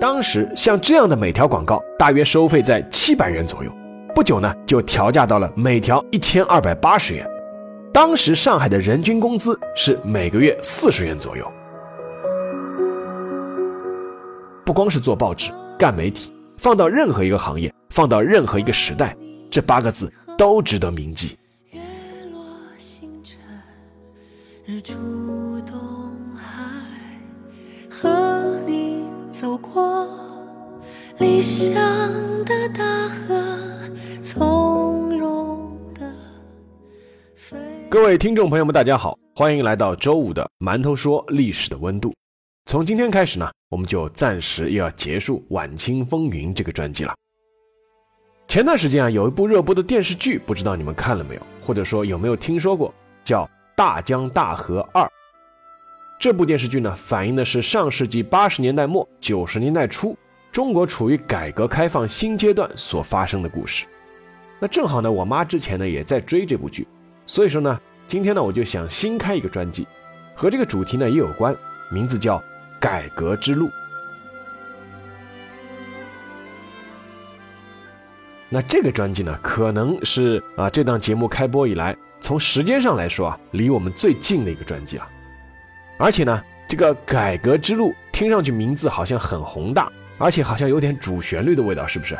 当时像这样的每条广告大约收费在七百元左右，不久呢就调价到了每条一千二百八十元。当时上海的人均工资是每个月四十元左右。不光是做报纸、干媒体，放到任何一个行业，放到任何一个时代，这八个字都值得铭记。月落星辰，日出东海，和走过理想的大河，从容的飞。各位听众朋友们，大家好，欢迎来到周五的馒头说历史的温度。从今天开始呢，我们就暂时又要结束《晚清风云》这个专辑了。前段时间啊，有一部热播的电视剧，不知道你们看了没有，或者说有没有听说过，叫《大江大河二》。这部电视剧呢，反映的是上世纪八十年代末九十年代初，中国处于改革开放新阶段所发生的故事。那正好呢，我妈之前呢也在追这部剧，所以说呢，今天呢我就想新开一个专辑，和这个主题呢也有关，名字叫。改革之路。那这个专辑呢，可能是啊，这档节目开播以来，从时间上来说啊，离我们最近的一个专辑了。而且呢，这个改革之路听上去名字好像很宏大，而且好像有点主旋律的味道，是不是？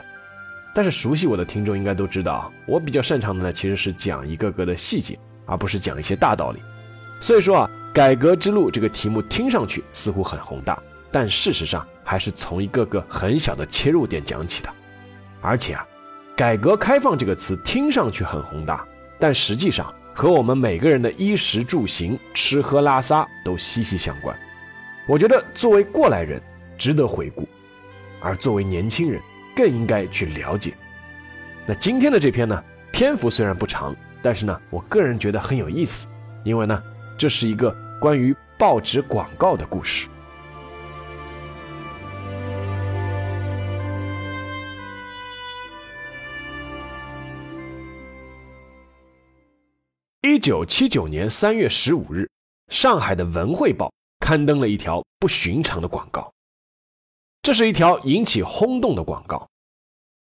但是熟悉我的听众应该都知道，我比较擅长的呢，其实是讲一个个的细节，而不是讲一些大道理。所以说啊。改革之路这个题目听上去似乎很宏大，但事实上还是从一个个很小的切入点讲起的。而且啊，改革开放这个词听上去很宏大，但实际上和我们每个人的衣食住行、吃喝拉撒都息息相关。我觉得作为过来人值得回顾，而作为年轻人更应该去了解。那今天的这篇呢，篇幅虽然不长，但是呢，我个人觉得很有意思，因为呢，这是一个。关于报纸广告的故事。一九七九年三月十五日，上海的《文汇报》刊登了一条不寻常的广告。这是一条引起轰动的广告，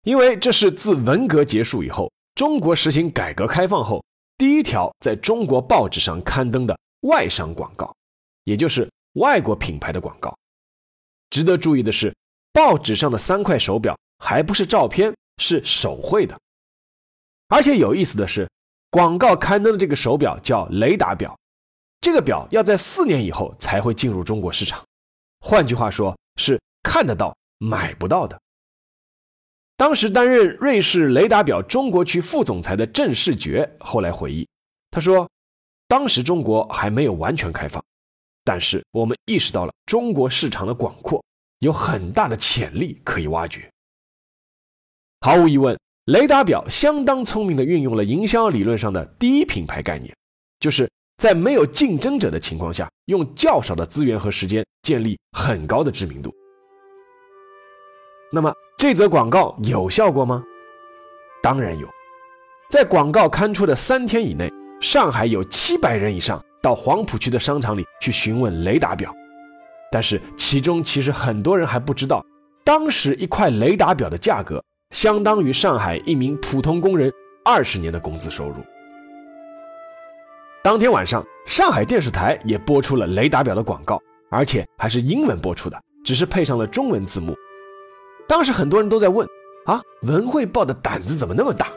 因为这是自文革结束以后，中国实行改革开放后第一条在中国报纸上刊登的。外商广告，也就是外国品牌的广告。值得注意的是，报纸上的三块手表还不是照片，是手绘的。而且有意思的是，广告刊登的这个手表叫雷达表，这个表要在四年以后才会进入中国市场。换句话说，是看得到买不到的。当时担任瑞士雷达表中国区副总裁的郑世觉后来回忆，他说。当时中国还没有完全开放，但是我们意识到了中国市场的广阔，有很大的潜力可以挖掘。毫无疑问，雷达表相当聪明地运用了营销理论上的第一品牌概念，就是在没有竞争者的情况下，用较少的资源和时间建立很高的知名度。那么这则广告有效果吗？当然有，在广告刊出的三天以内。上海有七百人以上到黄浦区的商场里去询问雷达表，但是其中其实很多人还不知道，当时一块雷达表的价格相当于上海一名普通工人二十年的工资收入。当天晚上，上海电视台也播出了雷达表的广告，而且还是英文播出的，只是配上了中文字幕。当时很多人都在问：啊，文汇报的胆子怎么那么大？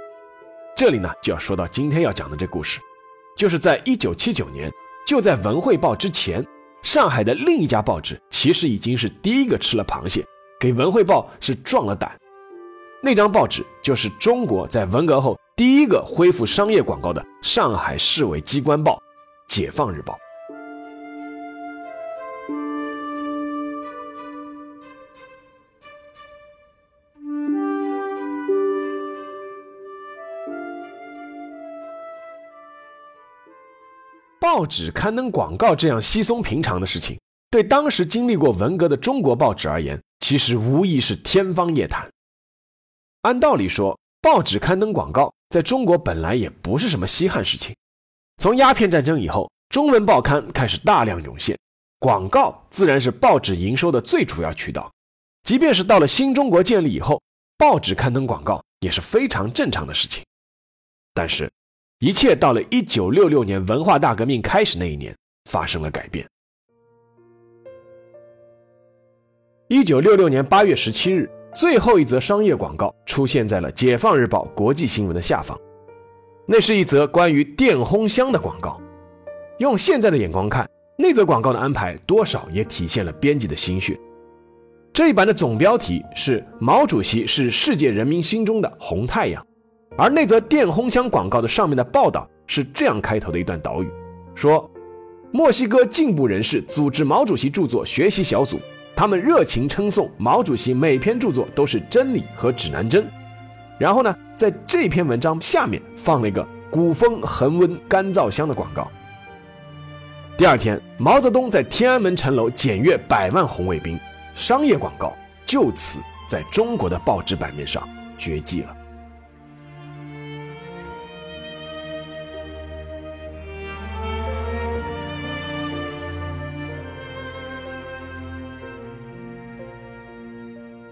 这里呢，就要说到今天要讲的这故事。就是在一九七九年，就在《文汇报》之前，上海的另一家报纸其实已经是第一个吃了螃蟹，给《文汇报》是壮了胆。那张报纸就是中国在文革后第一个恢复商业广告的上海市委机关报《解放日报》。报纸刊登广告这样稀松平常的事情，对当时经历过文革的中国报纸而言，其实无疑是天方夜谭。按道理说，报纸刊登广告在中国本来也不是什么稀罕事情。从鸦片战争以后，中文报刊开始大量涌现，广告自然是报纸营收的最主要渠道。即便是到了新中国建立以后，报纸刊登广告也是非常正常的事情。但是，一切到了一九六六年文化大革命开始那一年发生了改变。一九六六年八月十七日，最后一则商业广告出现在了《解放日报》国际新闻的下方，那是一则关于电烘箱的广告。用现在的眼光看，那则广告的安排多少也体现了编辑的心血。这一版的总标题是“毛主席是世界人民心中的红太阳”，而那则电烘箱广告的上面的报道是这样开头的一段导语，说：“墨西哥进步人士组织毛主席著作学习小组，他们热情称颂毛主席每篇著作都是真理和指南针。”然后呢，在这篇文章下面放了一个古风恒温干燥箱的广告。第二天，毛泽东在天安门城楼检阅百万红卫兵。商业广告就此在中国的报纸版面上绝迹了。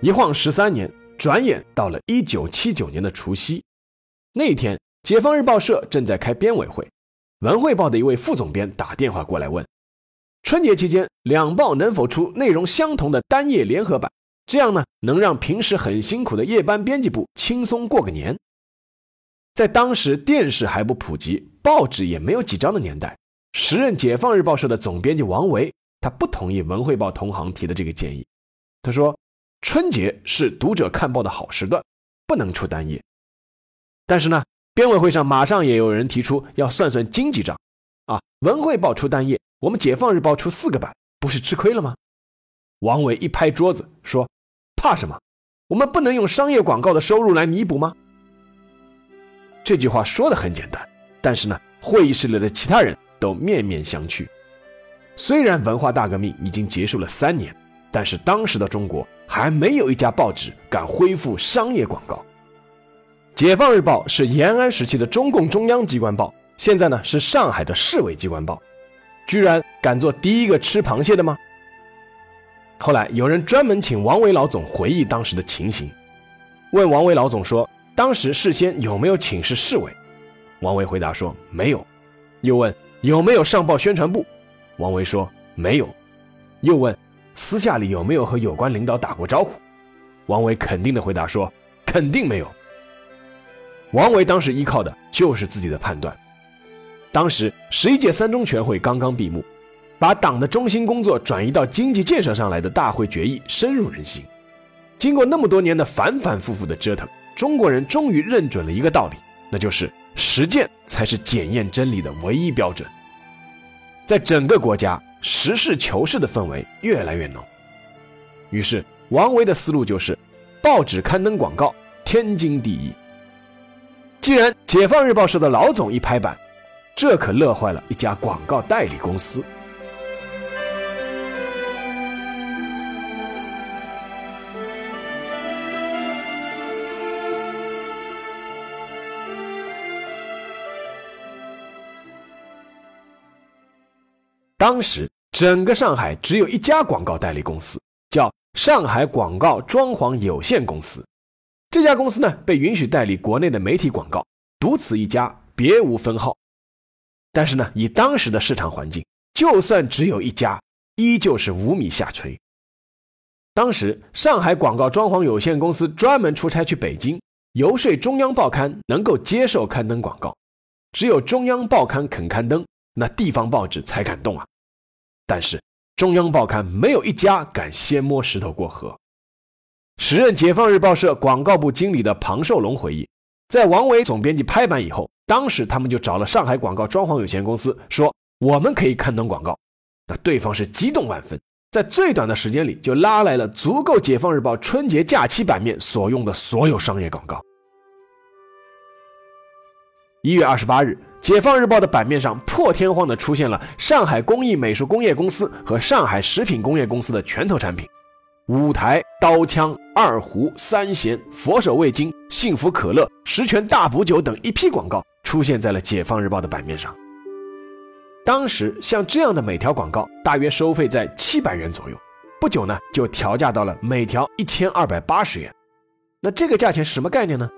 一晃十三年，转眼到了一九七九年的除夕。那一天，解放日报社正在开编委会，文汇报的一位副总编打电话过来问。春节期间，两报能否出内容相同的单页联合版？这样呢，能让平时很辛苦的夜班编辑部轻松过个年。在当时电视还不普及，报纸也没有几张的年代，时任解放日报社的总编辑王维，他不同意文汇报同行提的这个建议。他说：“春节是读者看报的好时段，不能出单页。”但是呢，编委会上马上也有人提出要算算经济账，啊，文汇报出单页。我们解放日报出四个版，不是吃亏了吗？王伟一拍桌子说：“怕什么？我们不能用商业广告的收入来弥补吗？”这句话说的很简单，但是呢，会议室里的其他人都面面相觑。虽然文化大革命已经结束了三年，但是当时的中国还没有一家报纸敢恢复商业广告。解放日报是延安时期的中共中央机关报，现在呢是上海的市委机关报。居然敢做第一个吃螃蟹的吗？后来有人专门请王维老总回忆当时的情形，问王维老总说：“当时事先有没有请示市委？”王维回答说：“没有。”又问：“有没有上报宣传部？”王维说：“没有。”又问：“私下里有没有和有关领导打过招呼？”王维肯定的回答说：“肯定没有。”王维当时依靠的就是自己的判断。当时十一届三中全会刚刚闭幕，把党的中心工作转移到经济建设上来的大会决议深入人心。经过那么多年的反反复复的折腾，中国人终于认准了一个道理，那就是实践才是检验真理的唯一标准。在整个国家，实事求是的氛围越来越浓。于是，王维的思路就是：报纸刊登广告，天经地义。既然解放日报社的老总一拍板。这可乐坏了一家广告代理公司。当时整个上海只有一家广告代理公司，叫上海广告装潢有限公司。这家公司呢，被允许代理国内的媒体广告，独此一家，别无分号。但是呢，以当时的市场环境，就算只有一家，依旧是五米下垂。当时上海广告装潢有限公司专门出差去北京，游说中央报刊能够接受刊登广告，只有中央报刊肯刊登，那地方报纸才敢动啊。但是中央报刊没有一家敢先摸石头过河。时任解放日报社广告部经理的庞寿龙回忆，在王维总编辑拍板以后。当时他们就找了上海广告装潢有限公司，说我们可以刊登广告。那对方是激动万分，在最短的时间里就拉来了足够解放日报春节假期版面所用的所有商业广告。一月二十八日，解放日报的版面上破天荒的出现了上海工艺美术工业公司和上海食品工业公司的拳头产品。五台、刀枪、二胡、三弦、佛手味精、幸福可乐、十全大补酒等一批广告出现在了《解放日报》的版面上。当时像这样的每条广告大约收费在七百元左右，不久呢就调价到了每条一千二百八十元。那这个价钱是什么概念呢？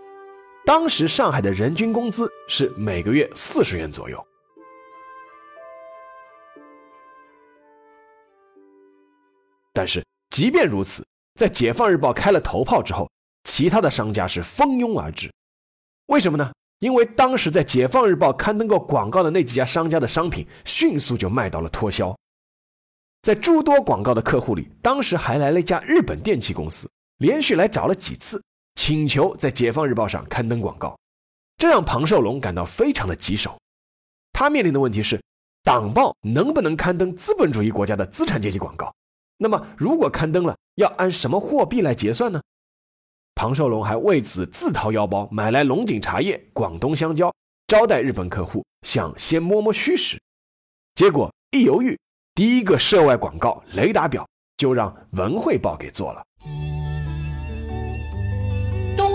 当时上海的人均工资是每个月四十元左右。但是即便如此，在《解放日报》开了头炮之后，其他的商家是蜂拥而至。为什么呢？因为当时在《解放日报》刊登过广告的那几家商家的商品迅速就卖到了脱销。在诸多广告的客户里，当时还来了一家日本电器公司，连续来找了几次。请求在《解放日报》上刊登广告，这让庞寿龙感到非常的棘手。他面临的问题是，党报能不能刊登资本主义国家的资产阶级广告？那么，如果刊登了，要按什么货币来结算呢？庞寿龙还为此自掏腰包买来龙井茶叶、广东香蕉，招待日本客户，想先摸摸虚实。结果一犹豫，第一个涉外广告雷达表就让《文汇报》给做了。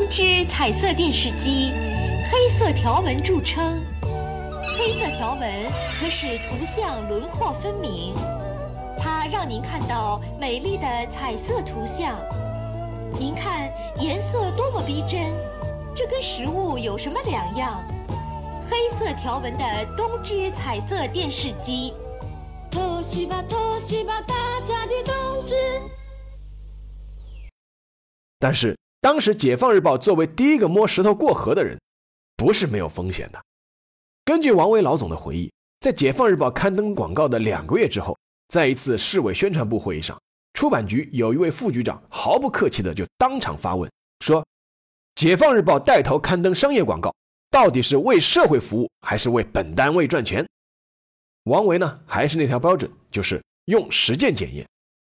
之彩色电视机，黑色条纹著称。黑色条纹可使图像轮廓分明，它让您看到美丽的彩色图像。您看颜色多么逼真，这跟实物有什么两样？黑色条纹的东芝彩色电视机。偷袭吧，偷袭吧，大家的冬至。但是。当时，《解放日报》作为第一个摸石头过河的人，不是没有风险的。根据王维老总的回忆，在《解放日报》刊登广告的两个月之后，在一次市委宣传部会议上，出版局有一位副局长毫不客气的就当场发问说：“《解放日报》带头刊登商业广告，到底是为社会服务，还是为本单位赚钱？”王维呢，还是那条标准，就是用实践检验。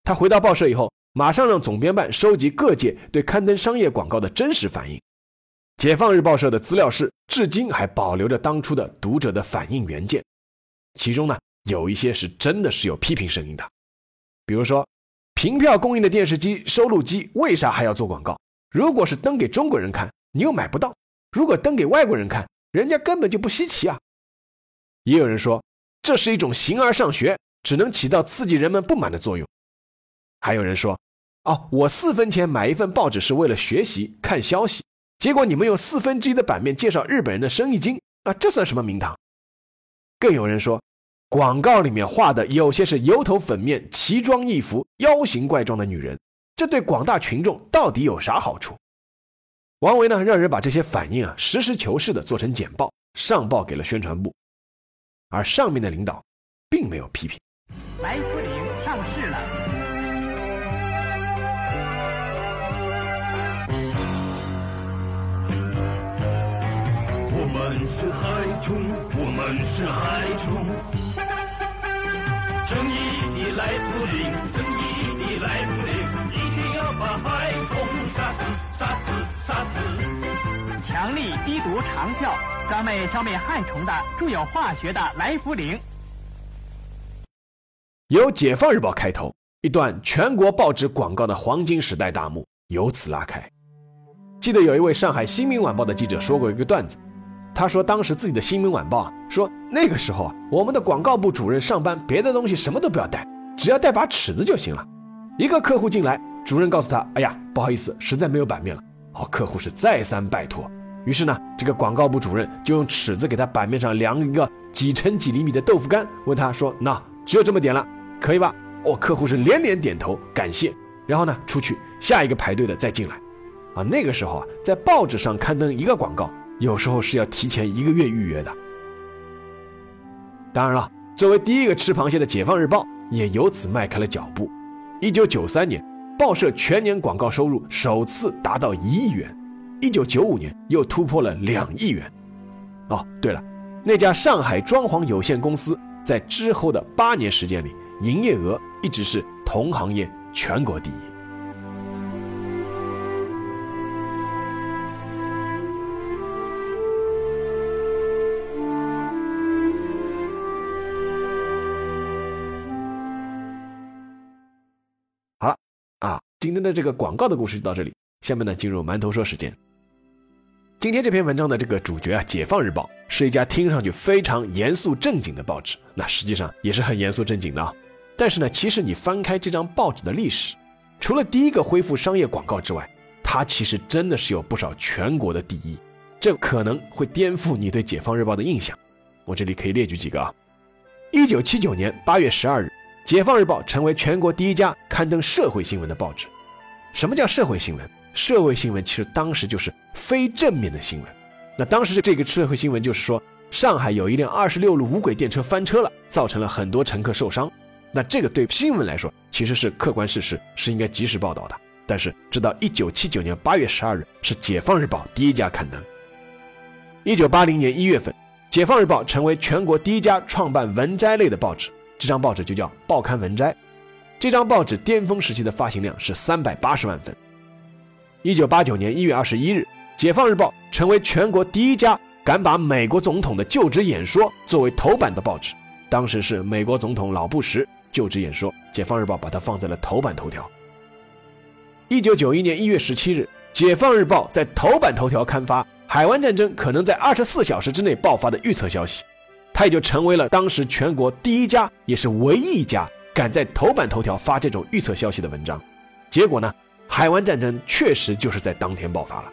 他回到报社以后。马上让总编办收集各界对刊登商业广告的真实反应。解放日报社的资料室至今还保留着当初的读者的反应原件，其中呢有一些是真的是有批评声音的，比如说，凭票供应的电视机、收录机为啥还要做广告？如果是登给中国人看，你又买不到；如果登给外国人看，人家根本就不稀奇啊。也有人说，这是一种形而上学，只能起到刺激人们不满的作用。还有人说，哦，我四分钱买一份报纸是为了学习看消息，结果你们用四分之一的版面介绍日本人的生意经，啊，这算什么名堂？更有人说，广告里面画的有些是油头粉面、奇装异服、妖形怪状的女人，这对广大群众到底有啥好处？王维呢，让人把这些反应啊，实事求是的做成简报，上报给了宣传部，而上面的领导并没有批评。白我们是海虫，我们是海虫。正义的来福林，正义的来福林，一定要把海虫杀死，杀死，杀死。强力低毒长效，专为消灭害虫的，著有化学的来福林。由《解放日报》开头，一段全国报纸广告的黄金时代大幕由此拉开。记得有一位上海《新民晚报》的记者说过一个段子。他说：“当时自己的《新民晚报》，说那个时候啊，我们的广告部主任上班，别的东西什么都不要带，只要带把尺子就行了。一个客户进来，主任告诉他：‘哎呀，不好意思，实在没有版面了。’哦，客户是再三拜托，于是呢，这个广告部主任就用尺子给他版面上量一个几乘几厘米的豆腐干，问他说：‘那只有这么点了，可以吧？’哦，客户是连连点头感谢，然后呢，出去下一个排队的再进来。啊，那个时候啊，在报纸上刊登一个广告。”有时候是要提前一个月预约的。当然了，作为第一个吃螃蟹的《解放日报》也由此迈开了脚步。一九九三年，报社全年广告收入首次达到一亿元；一九九五年又突破了两亿元。哦，对了，那家上海装潢有限公司在之后的八年时间里，营业额一直是同行业全国第一。今天的这个广告的故事就到这里，下面呢进入馒头说时间。今天这篇文章的这个主角啊，《解放日报》是一家听上去非常严肃正经的报纸，那实际上也是很严肃正经的啊。但是呢，其实你翻开这张报纸的历史，除了第一个恢复商业广告之外，它其实真的是有不少全国的第一，这可能会颠覆你对《解放日报》的印象。我这里可以列举几个啊。一九七九年八月十二日，《解放日报》成为全国第一家刊登社会新闻的报纸。什么叫社会新闻？社会新闻其实当时就是非正面的新闻。那当时这个社会新闻就是说，上海有一辆二十六路无轨电车翻车了，造成了很多乘客受伤。那这个对新闻来说其实是客观事实，是应该及时报道的。但是，直到一九七九年八月十二日，是《解放日报》第一家刊登。一九八零年一月份，《解放日报》成为全国第一家创办文摘类的报纸，这张报纸就叫《报刊文摘》。这张报纸巅峰时期的发行量是三百八十万份。一九八九年一月二十一日，《解放日报》成为全国第一家敢把美国总统的就职演说作为头版的报纸。当时是美国总统老布什就职演说，《解放日报》把它放在了头版头条。一九九一年一月十七日，《解放日报》在头版头条刊发海湾战争可能在二十四小时之内爆发的预测消息，他也就成为了当时全国第一家，也是唯一一家敢在头版头条发这种预测消息的文章。结果呢，海湾战争确实就是在当天爆发了。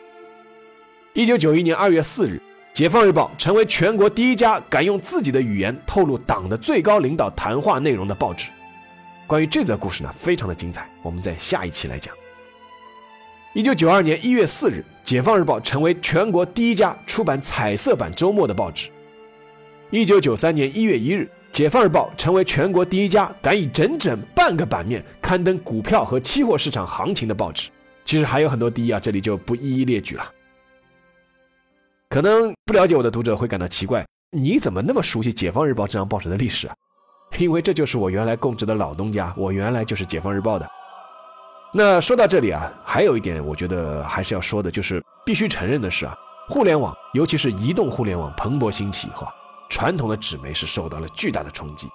一九九一年二月四日，《解放日报》成为全国第一家敢用自己的语言透露党的最高领导谈话内容的报纸。关于这则故事呢，非常的精彩，我们在下一期来讲。一九九二年一月四日，《解放日报》成为全国第一家出版彩色版周末的报纸。一九九三年一月一日，《解放日报》成为全国第一家敢以整整半个版面刊登股票和期货市场行情的报纸。其实还有很多第一啊，这里就不一一列举了。可能不了解我的读者会感到奇怪，你怎么那么熟悉《解放日报》这张报纸的历史啊？因为这就是我原来供职的老东家，我原来就是《解放日报》的。那说到这里啊，还有一点我觉得还是要说的，就是必须承认的是啊，互联网，尤其是移动互联网蓬勃兴起以后，传统的纸媒是受到了巨大的冲击。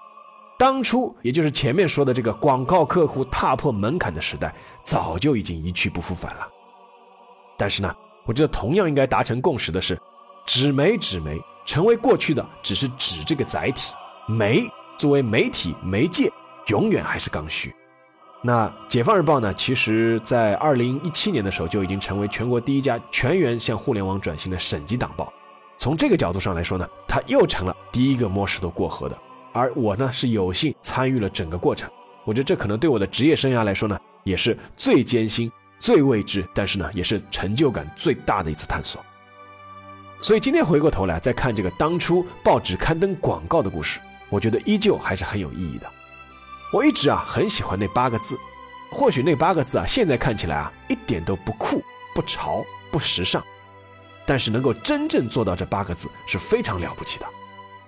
当初也就是前面说的这个广告客户踏破门槛的时代，早就已经一去不复返了。但是呢，我觉得同样应该达成共识的是，纸媒纸媒成为过去的只是纸这个载体，媒作为媒体媒介，永远还是刚需。那《解放日报》呢？其实，在二零一七年的时候就已经成为全国第一家全员向互联网转型的省级党报。从这个角度上来说呢，他又成了第一个摸石头过河的。而我呢，是有幸参与了整个过程。我觉得这可能对我的职业生涯来说呢，也是最艰辛、最未知，但是呢，也是成就感最大的一次探索。所以今天回过头来再看这个当初报纸刊登广告的故事，我觉得依旧还是很有意义的。我一直啊很喜欢那八个字，或许那八个字啊现在看起来啊一点都不酷、不潮、不时尚，但是能够真正做到这八个字是非常了不起的。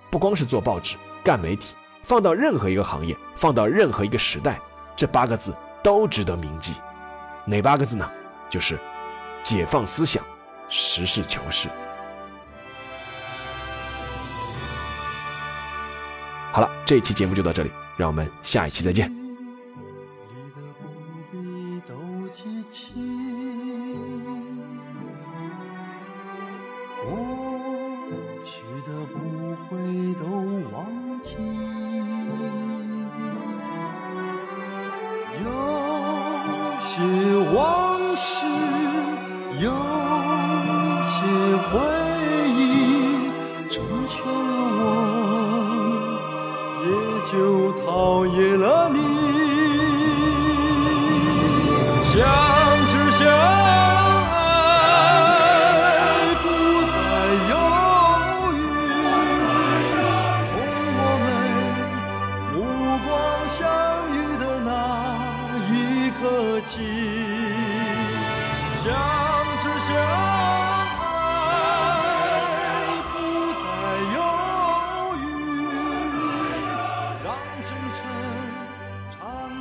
不光是做报纸、干媒体，放到任何一个行业，放到任何一个时代，这八个字都值得铭记。哪八个字呢？就是解放思想，实事求是。好了，这一期节目就到这里。让我们下一期再见。讨厌了你。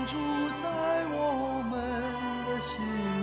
住在我们的心。